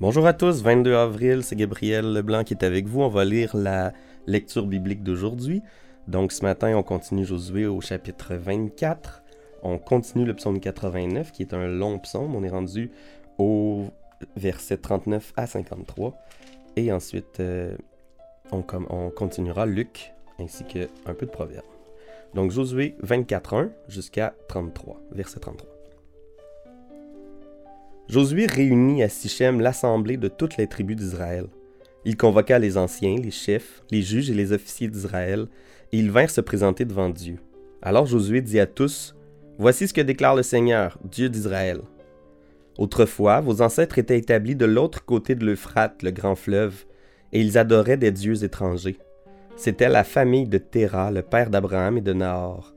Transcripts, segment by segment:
Bonjour à tous, 22 avril, c'est Gabriel Leblanc qui est avec vous. On va lire la lecture biblique d'aujourd'hui. Donc ce matin, on continue Josué au chapitre 24. On continue le psaume 89 qui est un long psaume. On est rendu au verset 39 à 53. Et ensuite, euh, on, on, continuera Luc ainsi qu'un peu de proverbes. Donc Josué 24.1 jusqu'à 33, verset 33. Josué réunit à Sichem l'assemblée de toutes les tribus d'Israël. Il convoqua les anciens, les chefs, les juges et les officiers d'Israël, et ils vinrent se présenter devant Dieu. Alors Josué dit à tous, Voici ce que déclare le Seigneur, Dieu d'Israël. Autrefois, vos ancêtres étaient établis de l'autre côté de l'Euphrate, le grand fleuve, et ils adoraient des dieux étrangers. C'était la famille de Téra, le père d'Abraham et de Nahor.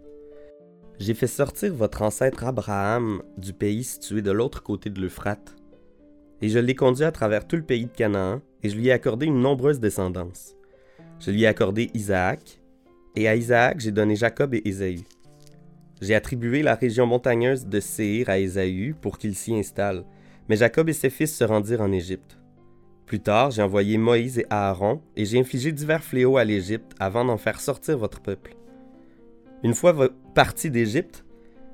J'ai fait sortir votre ancêtre Abraham du pays situé de l'autre côté de l'Euphrate, et je l'ai conduit à travers tout le pays de Canaan, et je lui ai accordé une nombreuse descendance. Je lui ai accordé Isaac, et à Isaac j'ai donné Jacob et Ésaü. J'ai attribué la région montagneuse de Séir à Ésaü pour qu'il s'y installe, mais Jacob et ses fils se rendirent en Égypte. Plus tard, j'ai envoyé Moïse et Aaron, et j'ai infligé divers fléaux à l'Égypte avant d'en faire sortir votre peuple. Une fois partis d'Égypte,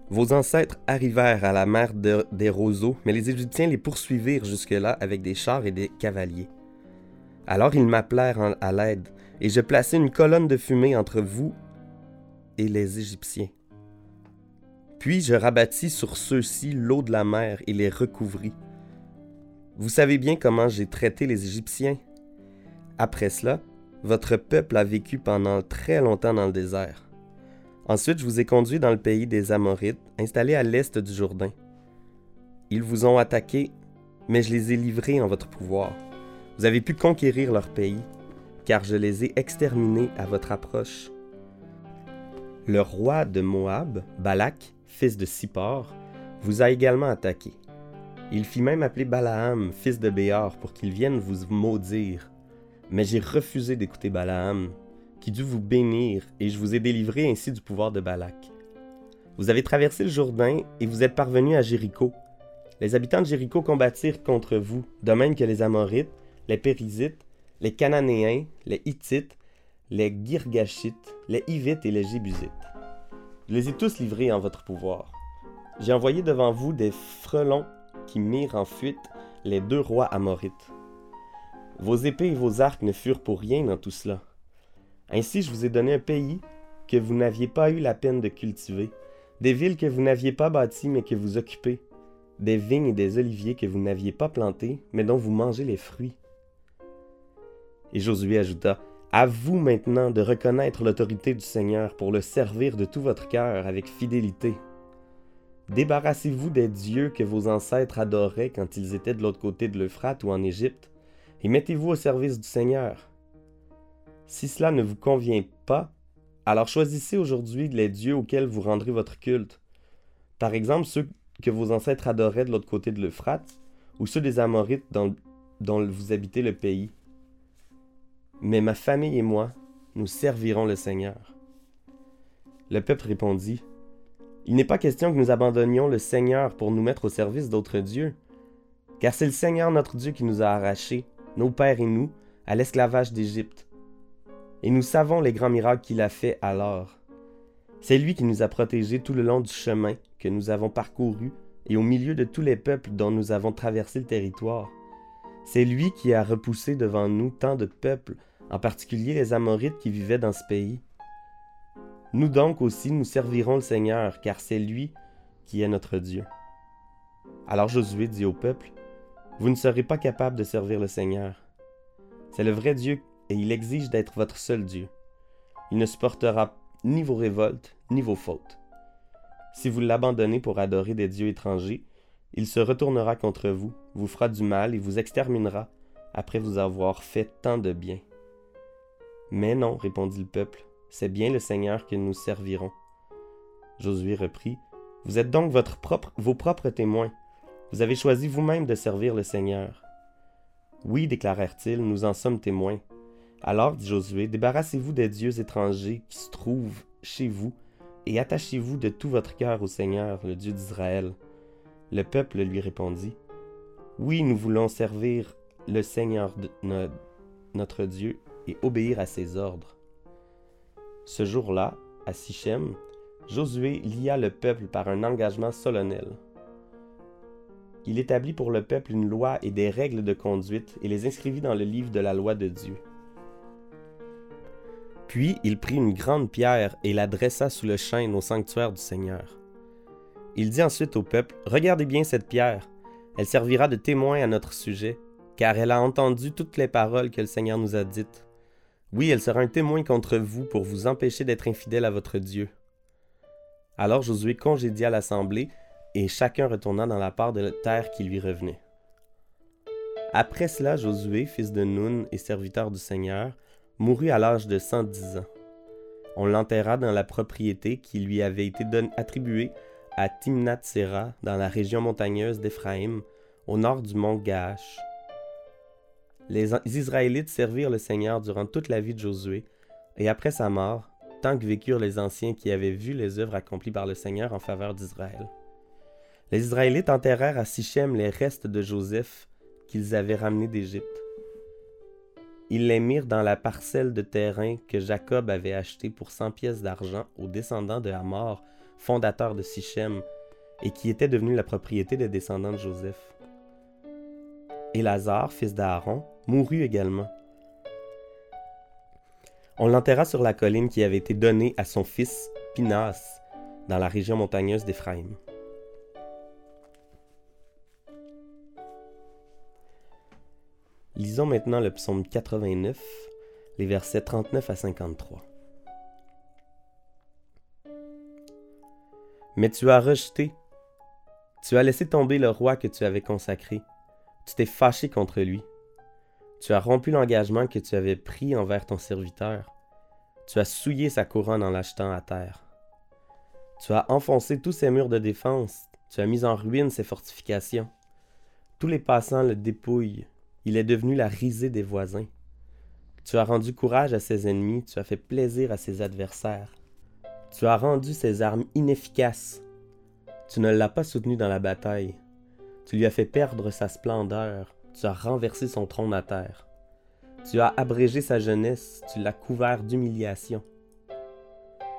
vos ancêtres arrivèrent à la mer des roseaux, mais les Égyptiens les poursuivirent jusque-là avec des chars et des cavaliers. Alors ils m'appelèrent à l'aide, et je plaçai une colonne de fumée entre vous et les Égyptiens. Puis je rabattis sur ceux-ci l'eau de la mer et les recouvris. Vous savez bien comment j'ai traité les Égyptiens. Après cela, votre peuple a vécu pendant très longtemps dans le désert. Ensuite, je vous ai conduit dans le pays des Amorites, installé à l'est du Jourdain. Ils vous ont attaqué, mais je les ai livrés en votre pouvoir. Vous avez pu conquérir leur pays, car je les ai exterminés à votre approche. Le roi de Moab, Balak, fils de Sippor, vous a également attaqué. Il fit même appeler Balaam, fils de Béor, pour qu'il vienne vous maudire. Mais j'ai refusé d'écouter Balaam, qui dut vous bénir, et je vous ai délivré ainsi du pouvoir de Balak. Vous avez traversé le Jourdain et vous êtes parvenu à Jéricho. Les habitants de Jéricho combattirent contre vous, de même que les Amorites, les Périsites, les Cananéens, les Hittites, les Girgashites, les Hivites et les Jébusites. Je les ai tous livrés en votre pouvoir. J'ai envoyé devant vous des frelons qui mirent en fuite les deux rois amorites. Vos épées et vos arcs ne furent pour rien dans tout cela. Ainsi je vous ai donné un pays que vous n'aviez pas eu la peine de cultiver, des villes que vous n'aviez pas bâties mais que vous occupez, des vignes et des oliviers que vous n'aviez pas plantés mais dont vous mangez les fruits. Et Josué ajouta, À vous maintenant de reconnaître l'autorité du Seigneur pour le servir de tout votre cœur avec fidélité. Débarrassez-vous des dieux que vos ancêtres adoraient quand ils étaient de l'autre côté de l'Euphrate ou en Égypte, et mettez-vous au service du Seigneur. Si cela ne vous convient pas, alors choisissez aujourd'hui les dieux auxquels vous rendrez votre culte. Par exemple, ceux que vos ancêtres adoraient de l'autre côté de l'Euphrate, ou ceux des Amorites dont, vous habitez le pays. Mais ma famille et moi, nous servirons le Seigneur. Le peuple répondit, Il n'est pas question que nous abandonnions le Seigneur pour nous mettre au service d'autres dieux, car c'est le Seigneur notre Dieu qui nous a arrachés, nos pères et nous, à l'esclavage d'Égypte et nous savons les grands miracles qu'il a fait alors. C'est lui qui nous a protégés tout le long du chemin que nous avons parcouru et au milieu de tous les peuples dont nous avons traversé le territoire. C'est lui qui a repoussé devant nous tant de peuples, en particulier les Amorites qui vivaient dans ce pays. Nous donc aussi nous servirons le Seigneur, car c'est lui qui est notre Dieu. Alors Josué dit au peuple, Vous ne serez pas capable de servir le Seigneur. C'est le vrai Dieu et il exige d'être votre seul Dieu. Il ne supportera ni vos révoltes, ni vos fautes. Si vous l'abandonnez pour adorer des dieux étrangers, il se retournera contre vous, vous fera du mal et vous exterminera après vous avoir fait tant de bien. Mais non, répondit le peuple, c'est bien le Seigneur que nous servirons. Josué reprit, Vous êtes donc votre propre, vos propres témoins. Vous avez choisi vous-même de servir le Seigneur. Oui, déclarèrent-ils, nous en sommes témoins. Alors, dit Josué, débarrassez-vous des dieux étrangers qui se trouvent chez vous, et attachez-vous de tout votre cœur au Seigneur, le Dieu d'Israël. Le peuple lui répondit, Oui, nous voulons servir le Seigneur notre Dieu et obéir à ses ordres. Ce jour-là, à Sichem, Josué lia le peuple par un engagement solennel. Il établit pour le peuple une loi et des règles de conduite et les inscrivit dans le livre de la loi de Dieu. Puis il prit une grande pierre et la dressa sous le chêne au sanctuaire du Seigneur. Il dit ensuite au peuple, Regardez bien cette pierre, elle servira de témoin à notre sujet, car elle a entendu toutes les paroles que le Seigneur nous a dites. Oui, elle sera un témoin contre vous pour vous empêcher d'être infidèle à votre Dieu. Alors Josué congédia l'assemblée, et chacun retourna dans la part de la terre qui lui revenait. Après cela, Josué, fils de Nun et serviteur du Seigneur, mourut à l'âge de 110 ans. On l'enterra dans la propriété qui lui avait été attribuée à Timnath-Sera, dans la région montagneuse d'Éphraïm, au nord du mont Gaash. Les Israélites servirent le Seigneur durant toute la vie de Josué, et après sa mort, tant que vécurent les anciens qui avaient vu les œuvres accomplies par le Seigneur en faveur d'Israël. Les Israélites enterrèrent à Sichem les restes de Joseph qu'ils avaient ramenés d'Égypte. Ils les mirent dans la parcelle de terrain que Jacob avait achetée pour cent pièces d'argent aux descendants de Hamor, fondateur de Sichem, et qui était devenu la propriété des descendants de Joseph. Et Lazare, fils d'Aaron, mourut également. On l'enterra sur la colline qui avait été donnée à son fils Pinas, dans la région montagneuse d'Éphraïm. Lisons maintenant le psaume 89, les versets 39 à 53. Mais tu as rejeté, tu as laissé tomber le roi que tu avais consacré, tu t'es fâché contre lui, tu as rompu l'engagement que tu avais pris envers ton serviteur, tu as souillé sa couronne en l'achetant à terre. Tu as enfoncé tous ses murs de défense, tu as mis en ruine ses fortifications. Tous les passants le dépouillent, il est devenu la risée des voisins. Tu as rendu courage à ses ennemis, tu as fait plaisir à ses adversaires. Tu as rendu ses armes inefficaces. Tu ne l'as pas soutenu dans la bataille. Tu lui as fait perdre sa splendeur, tu as renversé son trône à terre. Tu as abrégé sa jeunesse, tu l'as couvert d'humiliation.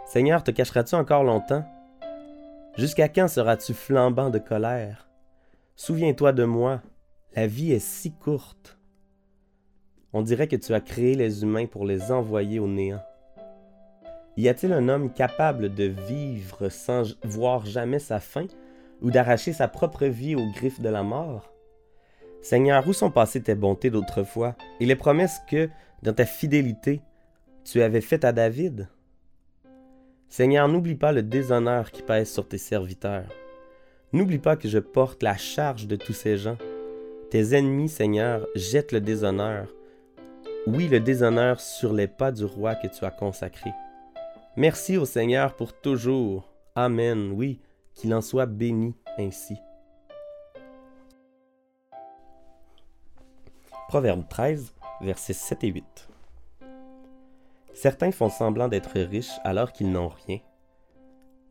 Seigneur, te cacheras-tu encore longtemps? Jusqu'à quand seras-tu flambant de colère? Souviens-toi de moi, la vie est si courte. On dirait que tu as créé les humains pour les envoyer au néant. Y a-t-il un homme capable de vivre sans voir jamais sa fin ou d'arracher sa propre vie aux griffes de la mort? Seigneur, où sont passées tes bontés d'autrefois et les promesses que, dans ta fidélité, tu avais faites à David? Seigneur, n'oublie pas le déshonneur qui pèse sur tes serviteurs. N'oublie pas que je porte la charge de tous ces gens tes ennemis, Seigneur, jettent le déshonneur. Oui, le déshonneur sur les pas du roi que tu as consacré. Merci au Seigneur pour toujours. Amen. Oui, qu'il en soit béni ainsi. Proverbe 13, versets 7 et 8. Certains font semblant d'être riches alors qu'ils n'ont rien.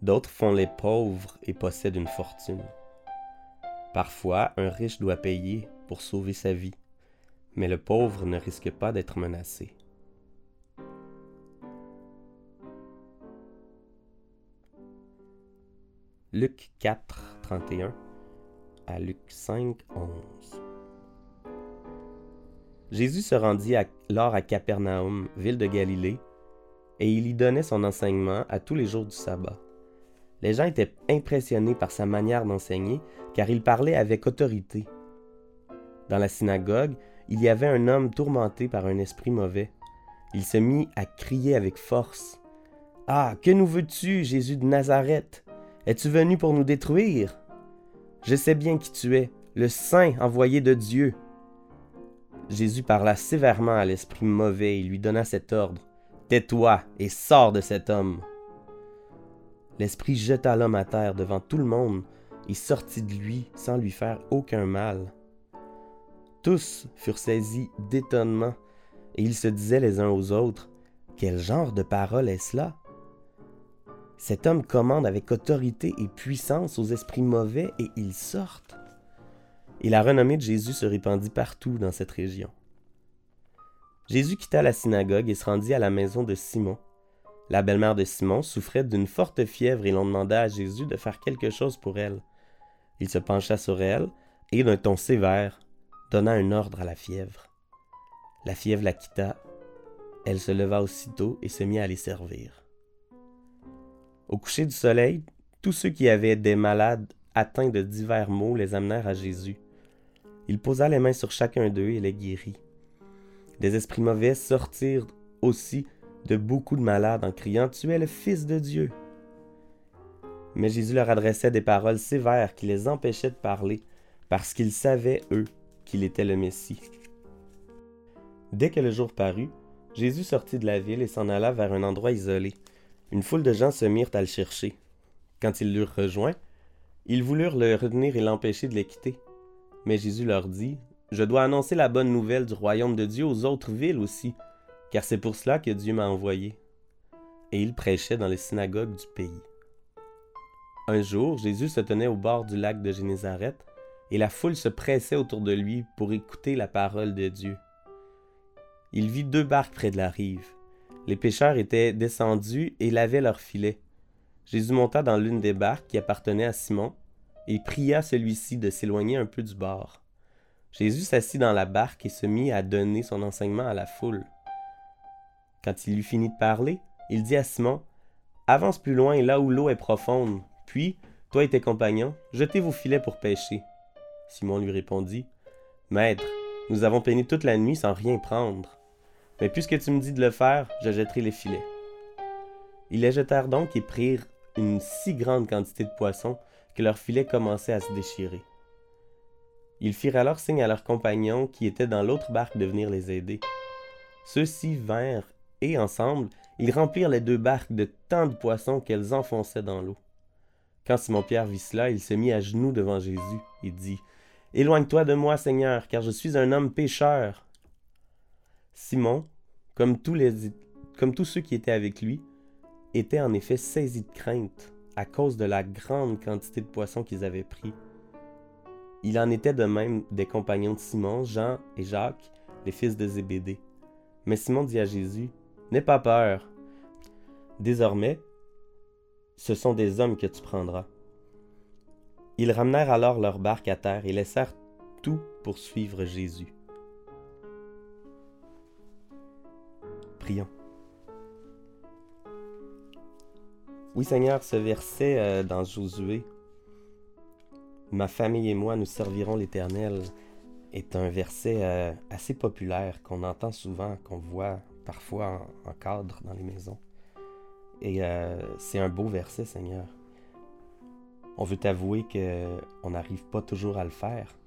D'autres font les pauvres et possèdent une fortune. Parfois, un riche doit payer pour sauver sa vie, mais le pauvre ne risque pas d'être menacé. Luc 4, 31 à Luc 5, 11. Jésus se rendit alors à Capernaum, ville de Galilée, et il y donnait son enseignement à tous les jours du sabbat. Les gens étaient impressionnés par sa manière d'enseigner, car il parlait avec autorité. Dans la synagogue, il y avait un homme tourmenté par un esprit mauvais. Il se mit à crier avec force. Ah, que nous veux-tu, Jésus de Nazareth? Es-tu venu pour nous détruire? Je sais bien qui tu es, le Saint envoyé de Dieu. Jésus parla sévèrement à l'esprit mauvais et lui donna cet ordre. Tais-toi et sors de cet homme. L'esprit jeta l'homme à terre devant tout le monde et sortit de lui sans lui faire aucun mal. Tous furent saisis d'étonnement et ils se disaient les uns aux autres Quel genre de parole est cela? Cet homme commande avec autorité et puissance aux esprits mauvais et ils sortent. et la renommée de Jésus se répandit partout dans cette région. Jésus quitta la synagogue et se rendit à la maison de Simon. La belle-mère de Simon souffrait d'une forte fièvre et l'on demanda à Jésus de faire quelque chose pour elle. Il se pencha sur elle et, d'un ton sévère, donna un ordre à la fièvre. La fièvre la quitta, elle se leva aussitôt et se mit à les servir. Au coucher du soleil, tous ceux qui avaient des malades atteints de divers maux les amenèrent à Jésus. Il posa les mains sur chacun d'eux et les guérit. Des esprits mauvais sortirent aussi de beaucoup de malades en criant Tu es le Fils de Dieu. Mais Jésus leur adressait des paroles sévères qui les empêchaient de parler, parce qu'ils savaient, eux, qu'il était le Messie. Dès que le jour parut, Jésus sortit de la ville et s'en alla vers un endroit isolé. Une foule de gens se mirent à le chercher. Quand ils l'eurent rejoint, ils voulurent le retenir et l'empêcher de les quitter. Mais Jésus leur dit, Je dois annoncer la bonne nouvelle du royaume de Dieu aux autres villes aussi, car c'est pour cela que Dieu m'a envoyé. Et il prêchait dans les synagogues du pays. Un jour, Jésus se tenait au bord du lac de Génézareth, et la foule se pressait autour de lui pour écouter la parole de Dieu. Il vit deux barques près de la rive. Les pêcheurs étaient descendus et lavaient leurs filets. Jésus monta dans l'une des barques qui appartenait à Simon, et pria celui-ci de s'éloigner un peu du bord. Jésus s'assit dans la barque et se mit à donner son enseignement à la foule. Quand il eut fini de parler, il dit à Simon, Avance plus loin là où l'eau est profonde, puis, toi et tes compagnons, jetez vos filets pour pêcher. Simon lui répondit, Maître, nous avons peiné toute la nuit sans rien prendre. Mais puisque tu me dis de le faire, je jetterai les filets. Ils les jetèrent donc et prirent une si grande quantité de poissons que leurs filets commençaient à se déchirer. Ils firent alors signe à leurs compagnons qui étaient dans l'autre barque de venir les aider. Ceux-ci vinrent, et ensemble, ils remplirent les deux barques de tant de poissons qu'elles enfonçaient dans l'eau. Quand Simon-Pierre vit cela, il se mit à genoux devant Jésus et dit Éloigne-toi de moi, Seigneur, car je suis un homme pécheur. Simon, comme tous, ceux qui étaient avec lui, était en effet saisi de crainte à cause de la grande quantité de poissons qu'ils avaient pris. Il en était de même des compagnons de Simon, Jean et Jacques, les fils de Zébédée. Mais Simon dit à Jésus, N'aie pas peur. Désormais, ce sont des hommes que tu prendras. Ils ramenèrent alors leur barque à terre et laissèrent tout pour suivre Jésus. Prions. Oui Seigneur, ce verset euh, dans Josué, Ma famille et moi nous servirons l'Éternel, est un verset euh, assez populaire qu'on entend souvent, qu'on voit parfois en, cadre dans les maisons. Et euh, c'est un beau verset, Seigneur. On veut t'avouer qu'on n'arrive pas toujours à le faire.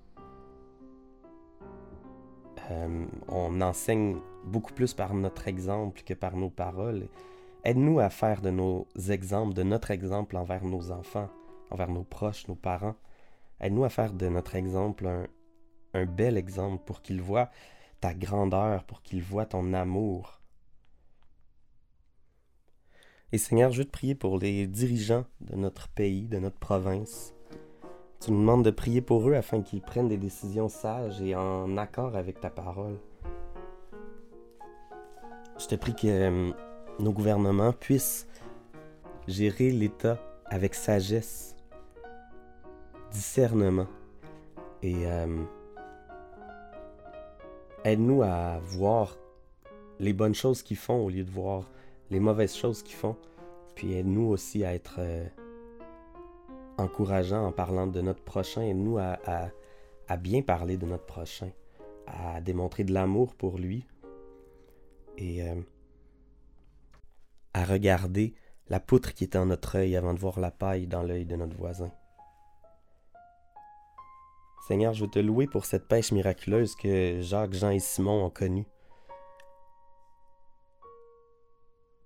on enseigne beaucoup plus par notre exemple que par nos paroles. Aide-nous à faire de nos exemples, de notre exemple envers nos enfants, envers nos proches, nos parents. Aide-nous à faire de notre exemple un, bel exemple pour qu'ils voient ta grandeur, pour qu'ils voient ton amour. Et Seigneur, je veux te prier pour les dirigeants de notre pays, de notre province. Tu nous demandes de prier pour eux afin qu'ils prennent des décisions sages et en accord avec ta parole. Je te prie que euh, nos gouvernements puissent gérer l'État avec sagesse, discernement et euh, aide-nous à voir les bonnes choses qu'ils font au lieu de voir les mauvaises choses qu'ils font. Puis aide-nous aussi à être euh, encourageants en parlant de notre prochain. Aide-nous à, à, bien parler de notre prochain, à démontrer de l'amour pour lui. Et euh, à regarder la poutre qui était en notre œil avant de voir la paille dans l'œil de notre voisin. Seigneur, je veux te louer pour cette pêche miraculeuse que Jacques, Jean et Simon ont connue.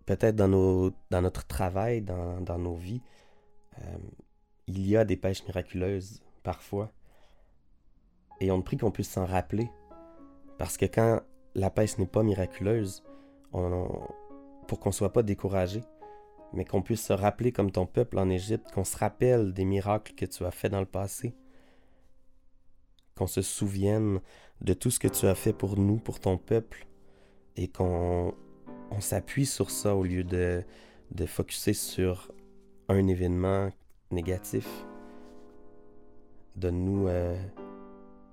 Peut-être dans, notre travail, dans, nos vies, euh, il y a des pêches miraculeuses parfois. Et on prie qu'on puisse s'en rappeler. Parce que quand la pêche n'est pas miraculeuse, pour qu'on ne soit pas découragé, mais qu'on puisse se rappeler comme ton peuple en Égypte, qu'on se rappelle des miracles que tu as faits dans le passé, qu'on se souvienne de tout ce que tu as fait pour nous, pour ton peuple, et qu'on on, s'appuie sur ça au lieu de, de focuser sur un événement négatif. Donne-nous euh,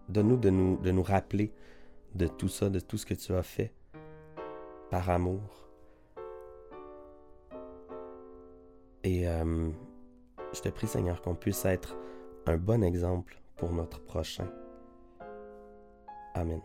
donne-nous de nous, de nous rappeler de tout ça, de tout ce que tu as fait par amour. Et euh, je te prie, Seigneur, qu'on puisse être un bon exemple pour notre prochain. Amen.